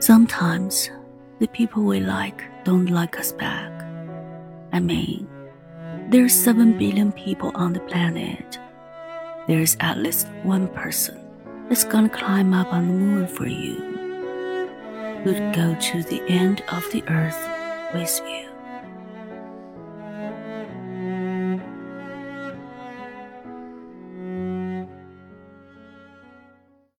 Sometimes the people we like don't like us back. I mean, there's 7 billion people on the planet. There's at least one person that's gonna climb up on the moon for you, who'd go to the end of the earth with you.